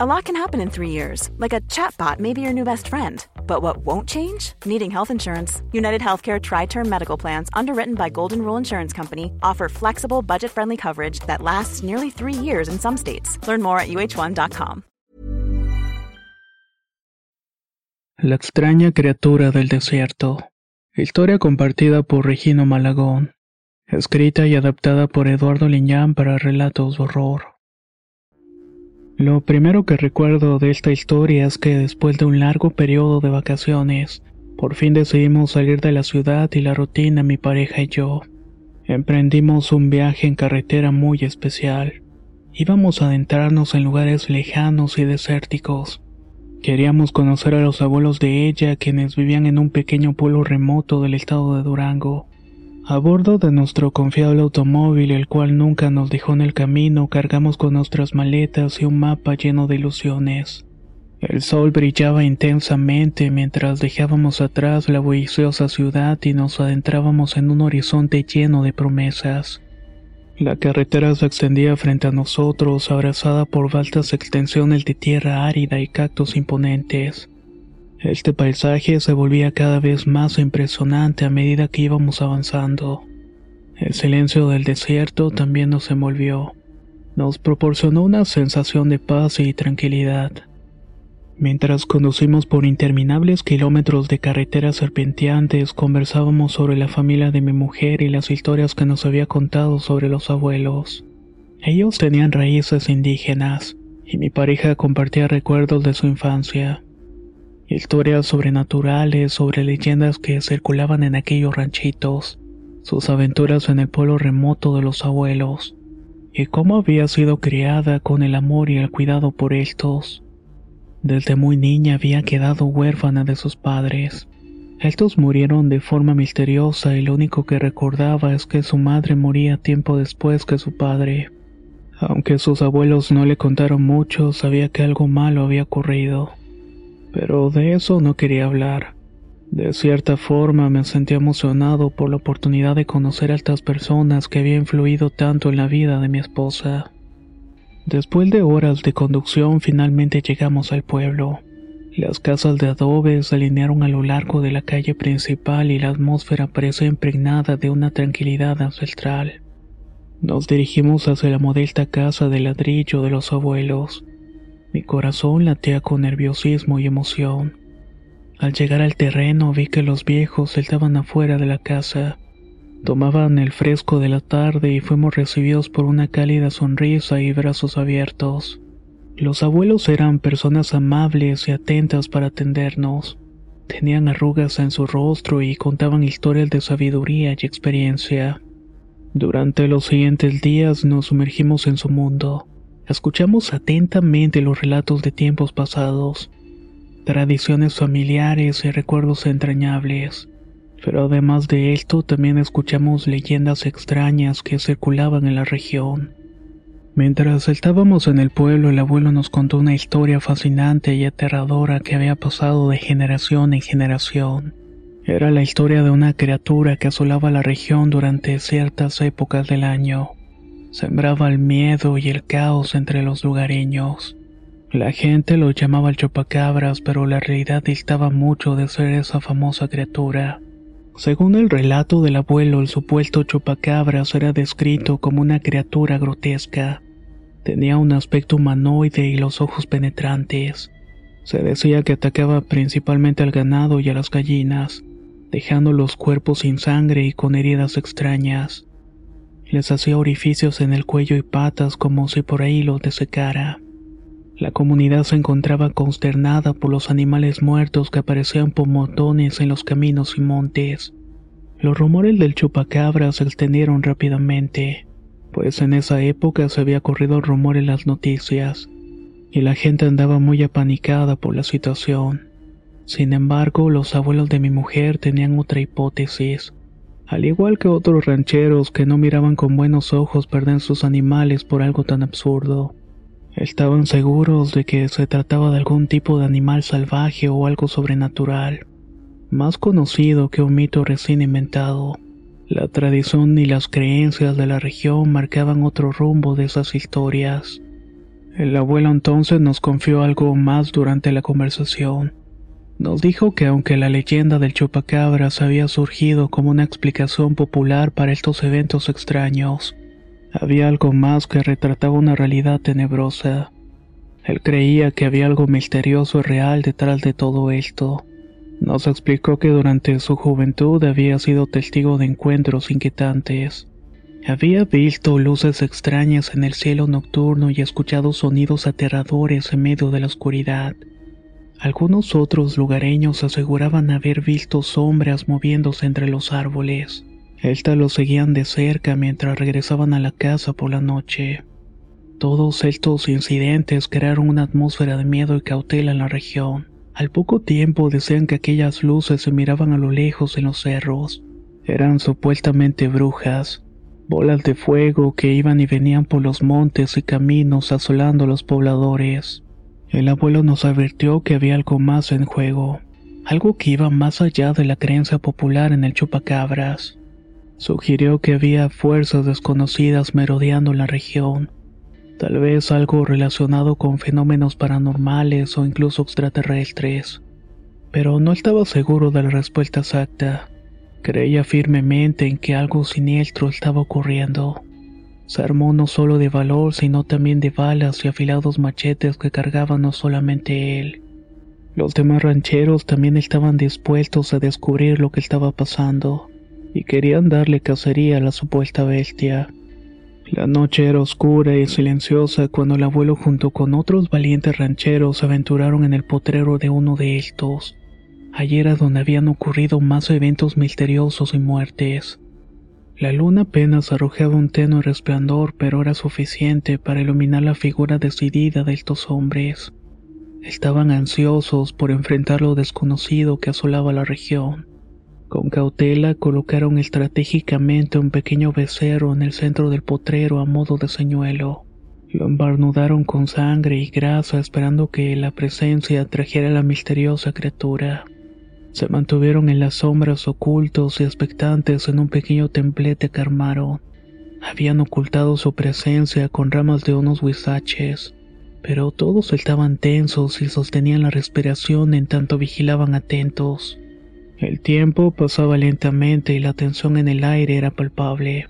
A lot can happen in three years, like a chatbot may be your new best friend. But what won't change? Needing health insurance. United Healthcare Tri Term Medical Plans, underwritten by Golden Rule Insurance Company, offer flexible, budget friendly coverage that lasts nearly three years in some states. Learn more at uh1.com. La extraña criatura del desierto. Historia compartida por Regino Malagón. Escrita y adaptada por Eduardo Liñán para relatos de horror. Lo primero que recuerdo de esta historia es que después de un largo periodo de vacaciones, por fin decidimos salir de la ciudad y la rutina mi pareja y yo. Emprendimos un viaje en carretera muy especial. Íbamos a adentrarnos en lugares lejanos y desérticos. Queríamos conocer a los abuelos de ella, quienes vivían en un pequeño pueblo remoto del estado de Durango. A bordo de nuestro confiable automóvil, el cual nunca nos dejó en el camino, cargamos con nuestras maletas y un mapa lleno de ilusiones. El sol brillaba intensamente mientras dejábamos atrás la bulliciosa ciudad y nos adentrábamos en un horizonte lleno de promesas. La carretera se extendía frente a nosotros, abrazada por vastas extensiones de tierra árida y cactus imponentes. Este paisaje se volvía cada vez más impresionante a medida que íbamos avanzando. El silencio del desierto también nos envolvió. Nos proporcionó una sensación de paz y tranquilidad. Mientras conducimos por interminables kilómetros de carreteras serpenteantes, conversábamos sobre la familia de mi mujer y las historias que nos había contado sobre los abuelos. Ellos tenían raíces indígenas, y mi pareja compartía recuerdos de su infancia. Historias sobrenaturales sobre leyendas que circulaban en aquellos ranchitos, sus aventuras en el pueblo remoto de los abuelos, y cómo había sido criada con el amor y el cuidado por estos. Desde muy niña había quedado huérfana de sus padres. Estos murieron de forma misteriosa y lo único que recordaba es que su madre moría tiempo después que su padre. Aunque sus abuelos no le contaron mucho, sabía que algo malo había ocurrido. Pero de eso no quería hablar. De cierta forma me sentía emocionado por la oportunidad de conocer a estas personas que habían influido tanto en la vida de mi esposa. Después de horas de conducción finalmente llegamos al pueblo. Las casas de adobe se alinearon a lo largo de la calle principal y la atmósfera parecía impregnada de una tranquilidad ancestral. Nos dirigimos hacia la modesta casa de ladrillo de los abuelos. Mi corazón latía con nerviosismo y emoción. Al llegar al terreno vi que los viejos estaban afuera de la casa. Tomaban el fresco de la tarde y fuimos recibidos por una cálida sonrisa y brazos abiertos. Los abuelos eran personas amables y atentas para atendernos. Tenían arrugas en su rostro y contaban historias de sabiduría y experiencia. Durante los siguientes días nos sumergimos en su mundo. Escuchamos atentamente los relatos de tiempos pasados, tradiciones familiares y recuerdos entrañables. Pero además de esto, también escuchamos leyendas extrañas que circulaban en la región. Mientras estábamos en el pueblo, el abuelo nos contó una historia fascinante y aterradora que había pasado de generación en generación. Era la historia de una criatura que asolaba la región durante ciertas épocas del año. Sembraba el miedo y el caos entre los lugareños. La gente lo llamaba el chupacabras, pero la realidad distaba mucho de ser esa famosa criatura. Según el relato del abuelo, el supuesto chupacabras era descrito como una criatura grotesca. Tenía un aspecto humanoide y los ojos penetrantes. Se decía que atacaba principalmente al ganado y a las gallinas, dejando los cuerpos sin sangre y con heridas extrañas. Les hacía orificios en el cuello y patas como si por ahí los desecara. La comunidad se encontraba consternada por los animales muertos que aparecían por montones en los caminos y montes. Los rumores del chupacabra se extendieron rápidamente, pues en esa época se había corrido el rumor en las noticias, y la gente andaba muy apanicada por la situación. Sin embargo, los abuelos de mi mujer tenían otra hipótesis. Al igual que otros rancheros que no miraban con buenos ojos perder sus animales por algo tan absurdo. Estaban seguros de que se trataba de algún tipo de animal salvaje o algo sobrenatural, más conocido que un mito recién inventado. La tradición y las creencias de la región marcaban otro rumbo de esas historias. El abuelo entonces nos confió algo más durante la conversación. Nos dijo que aunque la leyenda del chupacabras había surgido como una explicación popular para estos eventos extraños, había algo más que retrataba una realidad tenebrosa. Él creía que había algo misterioso y real detrás de todo esto. Nos explicó que durante su juventud había sido testigo de encuentros inquietantes. Había visto luces extrañas en el cielo nocturno y escuchado sonidos aterradores en medio de la oscuridad. Algunos otros lugareños aseguraban haber visto sombras moviéndose entre los árboles. Estas los seguían de cerca mientras regresaban a la casa por la noche. Todos estos incidentes crearon una atmósfera de miedo y cautela en la región. Al poco tiempo decían que aquellas luces se miraban a lo lejos en los cerros. Eran supuestamente brujas, bolas de fuego que iban y venían por los montes y caminos asolando a los pobladores. El abuelo nos advirtió que había algo más en juego, algo que iba más allá de la creencia popular en el chupacabras. Sugirió que había fuerzas desconocidas merodeando la región, tal vez algo relacionado con fenómenos paranormales o incluso extraterrestres, pero no estaba seguro de la respuesta exacta. Creía firmemente en que algo siniestro estaba ocurriendo. Se armó no solo de valor, sino también de balas y afilados machetes que cargaban no solamente él. Los demás rancheros también estaban dispuestos a descubrir lo que estaba pasando, y querían darle cacería a la supuesta bestia. La noche era oscura y silenciosa cuando el abuelo junto con otros valientes rancheros se aventuraron en el potrero de uno de estos. Allí era donde habían ocurrido más eventos misteriosos y muertes. La luna apenas arrojaba un tenue resplandor, pero era suficiente para iluminar la figura decidida de estos hombres. Estaban ansiosos por enfrentar lo desconocido que asolaba la región. Con cautela colocaron estratégicamente un pequeño becerro en el centro del potrero a modo de señuelo. Lo embarnudaron con sangre y grasa esperando que la presencia trajera a la misteriosa criatura. Se mantuvieron en las sombras ocultos y expectantes en un pequeño templete que armaron. Habían ocultado su presencia con ramas de unos huizaches, pero todos estaban tensos y sostenían la respiración en tanto vigilaban atentos. El tiempo pasaba lentamente y la tensión en el aire era palpable.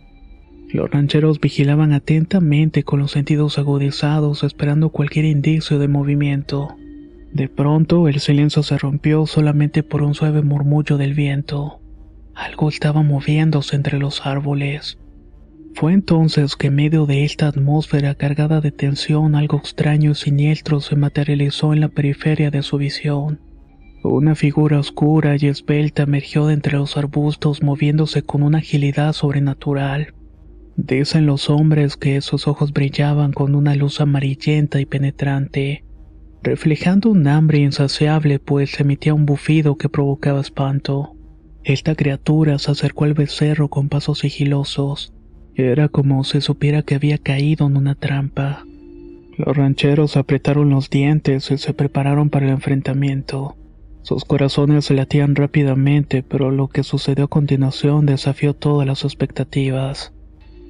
Los rancheros vigilaban atentamente con los sentidos agudizados esperando cualquier indicio de movimiento. De pronto el silencio se rompió solamente por un suave murmullo del viento. Algo estaba moviéndose entre los árboles. Fue entonces que en medio de esta atmósfera cargada de tensión algo extraño y siniestro se materializó en la periferia de su visión. Una figura oscura y esbelta emergió de entre los arbustos moviéndose con una agilidad sobrenatural. Dicen los hombres que sus ojos brillaban con una luz amarillenta y penetrante reflejando un hambre insaciable pues emitía un bufido que provocaba espanto. Esta criatura se acercó al becerro con pasos sigilosos. Era como si supiera que había caído en una trampa. Los rancheros apretaron los dientes y se prepararon para el enfrentamiento. Sus corazones se latían rápidamente, pero lo que sucedió a continuación desafió todas las expectativas.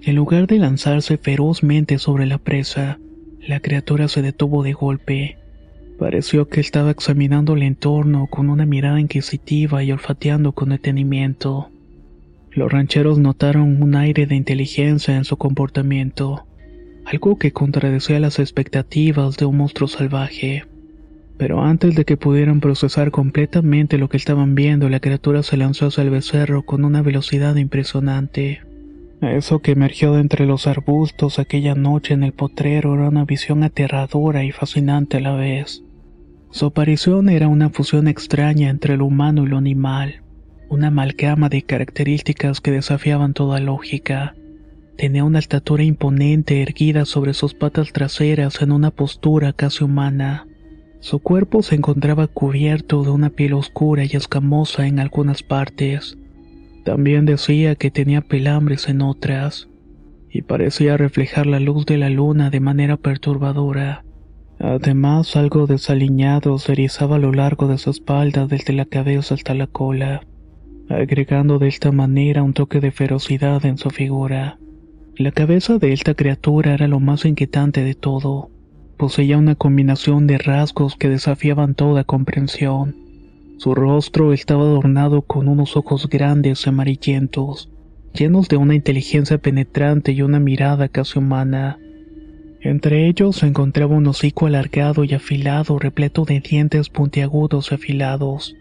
En lugar de lanzarse ferozmente sobre la presa, la criatura se detuvo de golpe. Pareció que estaba examinando el entorno con una mirada inquisitiva y olfateando con detenimiento. Los rancheros notaron un aire de inteligencia en su comportamiento, algo que contradecía las expectativas de un monstruo salvaje. Pero antes de que pudieran procesar completamente lo que estaban viendo, la criatura se lanzó hacia el becerro con una velocidad impresionante. Eso que emergió de entre los arbustos aquella noche en el potrero era una visión aterradora y fascinante a la vez. Su aparición era una fusión extraña entre lo humano y lo animal, una amalgama de características que desafiaban toda lógica. Tenía una estatura imponente erguida sobre sus patas traseras en una postura casi humana. Su cuerpo se encontraba cubierto de una piel oscura y escamosa en algunas partes. También decía que tenía pelambres en otras, y parecía reflejar la luz de la luna de manera perturbadora. Además, algo desaliñado se erizaba a lo largo de su espalda desde la cabeza hasta la cola, agregando de esta manera un toque de ferocidad en su figura. La cabeza de esta criatura era lo más inquietante de todo. poseía una combinación de rasgos que desafiaban toda comprensión. Su rostro estaba adornado con unos ojos grandes y amarillentos, llenos de una inteligencia penetrante y una mirada casi humana. Entre ellos se encontraba un hocico alargado y afilado repleto de dientes puntiagudos y afilados.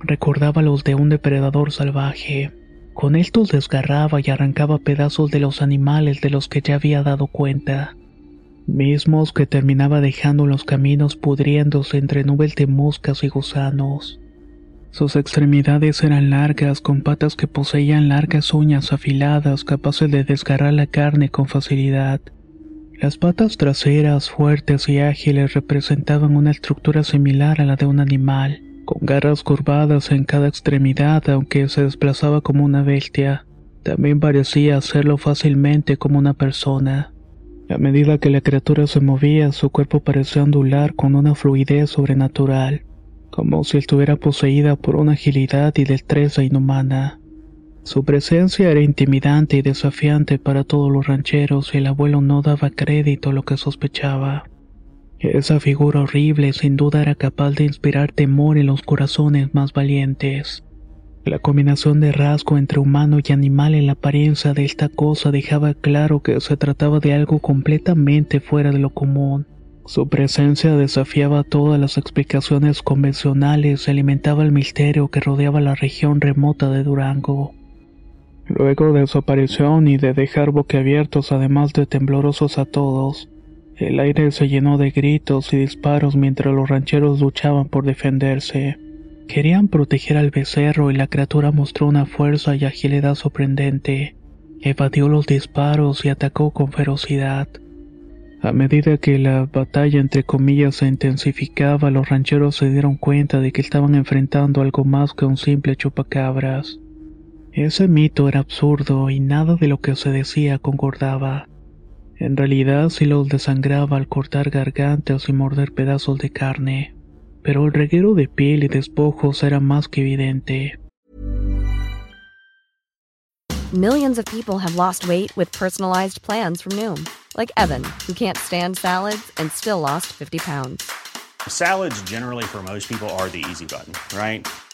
Recordaba los de un depredador salvaje. Con estos desgarraba y arrancaba pedazos de los animales de los que ya había dado cuenta, mismos que terminaba dejando los caminos pudriéndose entre nubes de moscas y gusanos. Sus extremidades eran largas con patas que poseían largas uñas afiladas capaces de desgarrar la carne con facilidad. Las patas traseras fuertes y ágiles representaban una estructura similar a la de un animal, con garras curvadas en cada extremidad aunque se desplazaba como una bestia. También parecía hacerlo fácilmente como una persona. A medida que la criatura se movía, su cuerpo parecía ondular con una fluidez sobrenatural, como si estuviera poseída por una agilidad y destreza inhumana. Su presencia era intimidante y desafiante para todos los rancheros y el abuelo no daba crédito a lo que sospechaba. Esa figura horrible sin duda era capaz de inspirar temor en los corazones más valientes. La combinación de rasgo entre humano y animal en la apariencia de esta cosa dejaba claro que se trataba de algo completamente fuera de lo común. Su presencia desafiaba todas las explicaciones convencionales y alimentaba el misterio que rodeaba la región remota de Durango. Luego de su aparición y de dejar boquiabiertos además de temblorosos a todos, el aire se llenó de gritos y disparos mientras los rancheros luchaban por defenderse. Querían proteger al becerro y la criatura mostró una fuerza y agilidad sorprendente. Evadió los disparos y atacó con ferocidad. A medida que la batalla entre comillas se intensificaba, los rancheros se dieron cuenta de que estaban enfrentando algo más que un simple chupacabras. Ese mito era absurdo y nada de lo que se decía concordaba. En realidad sí los desangraba al cortar gargantas y morder pedazos de carne, pero el reguero de piel y despojos era más que evidente. Millions of people have lost weight with personalized plans from Noom, like Evan, who can't stand salads and still lost 50 pounds. Salads generally for most people are the easy button, right?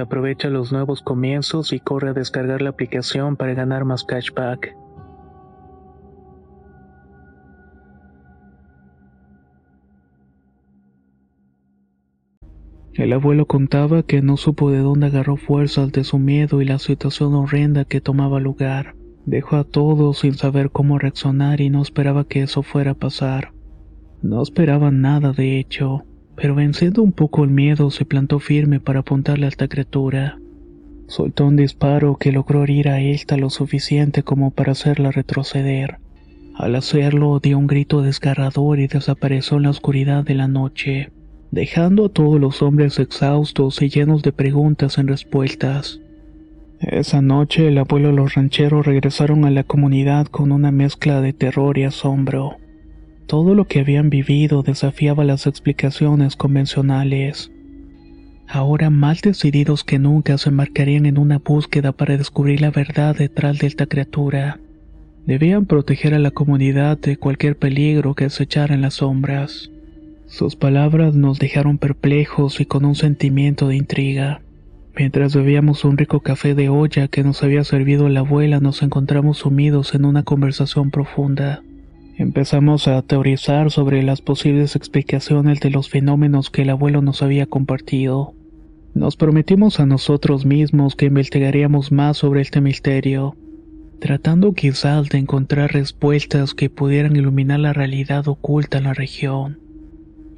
Aprovecha los nuevos comienzos y corre a descargar la aplicación para ganar más cashback. El abuelo contaba que no supo de dónde agarró fuerzas de su miedo y la situación horrenda que tomaba lugar. Dejó a todos sin saber cómo reaccionar y no esperaba que eso fuera a pasar. No esperaba nada de hecho pero venciendo un poco el miedo se plantó firme para apuntarle a esta criatura. Soltó un disparo que logró herir a esta lo suficiente como para hacerla retroceder. Al hacerlo dio un grito desgarrador y desapareció en la oscuridad de la noche, dejando a todos los hombres exhaustos y llenos de preguntas en respuestas. Esa noche el abuelo y los rancheros regresaron a la comunidad con una mezcla de terror y asombro. Todo lo que habían vivido desafiaba las explicaciones convencionales. Ahora más decididos que nunca se embarcarían en una búsqueda para descubrir la verdad detrás de esta criatura. Debían proteger a la comunidad de cualquier peligro que echara en las sombras. Sus palabras nos dejaron perplejos y con un sentimiento de intriga. Mientras bebíamos un rico café de olla que nos había servido la abuela, nos encontramos sumidos en una conversación profunda. Empezamos a teorizar sobre las posibles explicaciones de los fenómenos que el abuelo nos había compartido. Nos prometimos a nosotros mismos que investigaríamos más sobre este misterio, tratando quizás de encontrar respuestas que pudieran iluminar la realidad oculta en la región.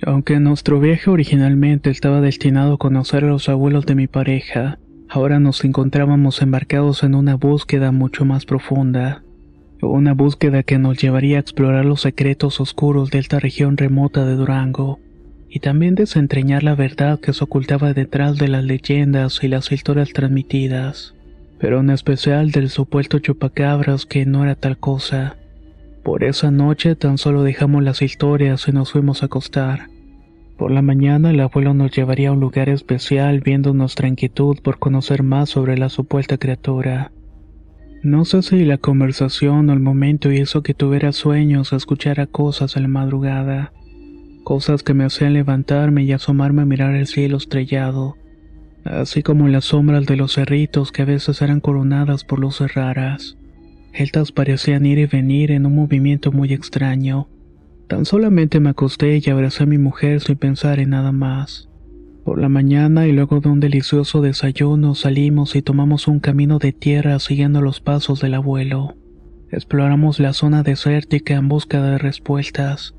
Aunque nuestro viaje originalmente estaba destinado a conocer a los abuelos de mi pareja, ahora nos encontrábamos embarcados en una búsqueda mucho más profunda. Una búsqueda que nos llevaría a explorar los secretos oscuros de esta región remota de Durango y también desentrañar la verdad que se ocultaba detrás de las leyendas y las historias transmitidas, pero en especial del supuesto chupacabras que no era tal cosa. Por esa noche tan solo dejamos las historias y nos fuimos a acostar. Por la mañana el abuelo nos llevaría a un lugar especial viendo nuestra inquietud por conocer más sobre la supuesta criatura. No sé si la conversación o el momento hizo que tuviera sueños o escuchara cosas en la madrugada cosas que me hacían levantarme y asomarme a mirar el cielo estrellado, así como las sombras de los cerritos que a veces eran coronadas por luces raras. Estas parecían ir y venir en un movimiento muy extraño. Tan solamente me acosté y abracé a mi mujer sin pensar en nada más. Por la mañana y luego de un delicioso desayuno salimos y tomamos un camino de tierra siguiendo los pasos del abuelo. Exploramos la zona desértica en busca de respuestas.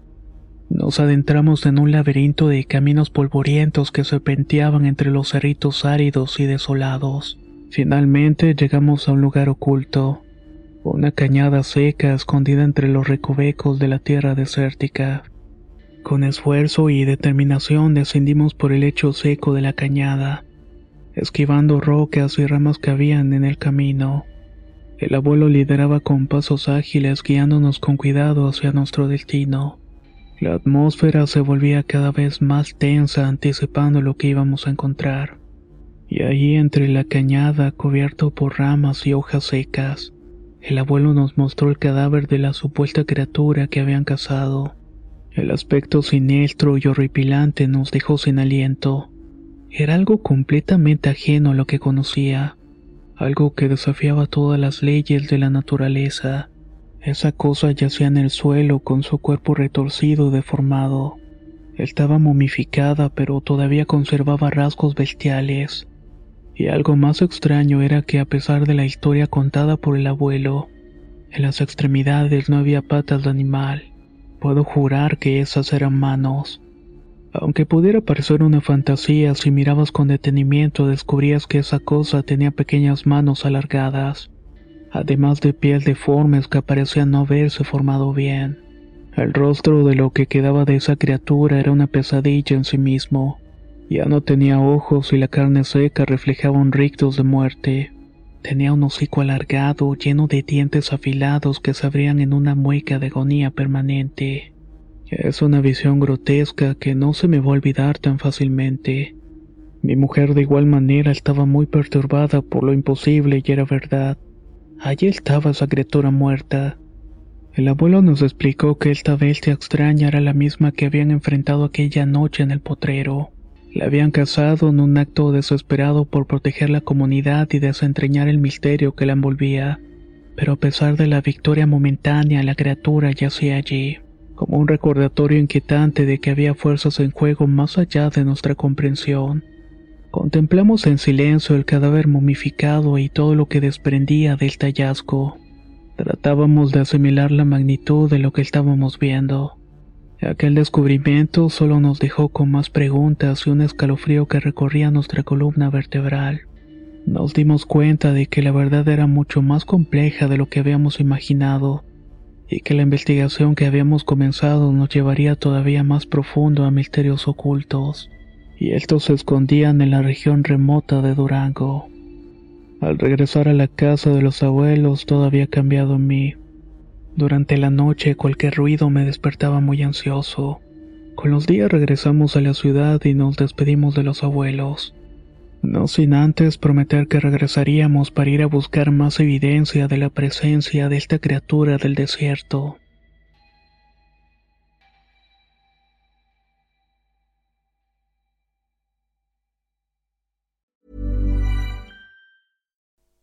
Nos adentramos en un laberinto de caminos polvorientos que serpenteaban entre los cerritos áridos y desolados. Finalmente llegamos a un lugar oculto, una cañada seca escondida entre los recovecos de la tierra desértica. Con esfuerzo y determinación descendimos por el lecho seco de la cañada, esquivando rocas y ramas que habían en el camino. El abuelo lideraba con pasos ágiles guiándonos con cuidado hacia nuestro destino. La atmósfera se volvía cada vez más tensa anticipando lo que íbamos a encontrar. Y ahí entre la cañada cubierto por ramas y hojas secas, el abuelo nos mostró el cadáver de la supuesta criatura que habían cazado. El aspecto siniestro y horripilante nos dejó sin aliento. Era algo completamente ajeno a lo que conocía, algo que desafiaba todas las leyes de la naturaleza. Esa cosa yacía en el suelo con su cuerpo retorcido y deformado. Estaba momificada pero todavía conservaba rasgos bestiales. Y algo más extraño era que a pesar de la historia contada por el abuelo, en las extremidades no había patas de animal. Puedo jurar que esas eran manos. Aunque pudiera parecer una fantasía, si mirabas con detenimiento descubrías que esa cosa tenía pequeñas manos alargadas además de pies deformes que parecían no haberse formado bien. El rostro de lo que quedaba de esa criatura era una pesadilla en sí mismo. Ya no tenía ojos y la carne seca reflejaba un rictus de muerte. Tenía un hocico alargado, lleno de dientes afilados que se abrían en una mueca de agonía permanente. Es una visión grotesca que no se me va a olvidar tan fácilmente. Mi mujer de igual manera estaba muy perturbada por lo imposible y era verdad. Allí estaba esa criatura muerta. El abuelo nos explicó que esta bestia extraña era la misma que habían enfrentado aquella noche en el potrero. La habían cazado en un acto desesperado por proteger la comunidad y desentrañar el misterio que la envolvía. Pero a pesar de la victoria momentánea, la criatura yacía allí, como un recordatorio inquietante de que había fuerzas en juego más allá de nuestra comprensión. Contemplamos en silencio el cadáver momificado y todo lo que desprendía del tallasco. Tratábamos de asimilar la magnitud de lo que estábamos viendo. Aquel descubrimiento solo nos dejó con más preguntas y un escalofrío que recorría nuestra columna vertebral. Nos dimos cuenta de que la verdad era mucho más compleja de lo que habíamos imaginado y que la investigación que habíamos comenzado nos llevaría todavía más profundo a misterios ocultos y estos se escondían en la región remota de Durango. Al regresar a la casa de los abuelos todo había cambiado en mí. Durante la noche cualquier ruido me despertaba muy ansioso. Con los días regresamos a la ciudad y nos despedimos de los abuelos. No sin antes prometer que regresaríamos para ir a buscar más evidencia de la presencia de esta criatura del desierto.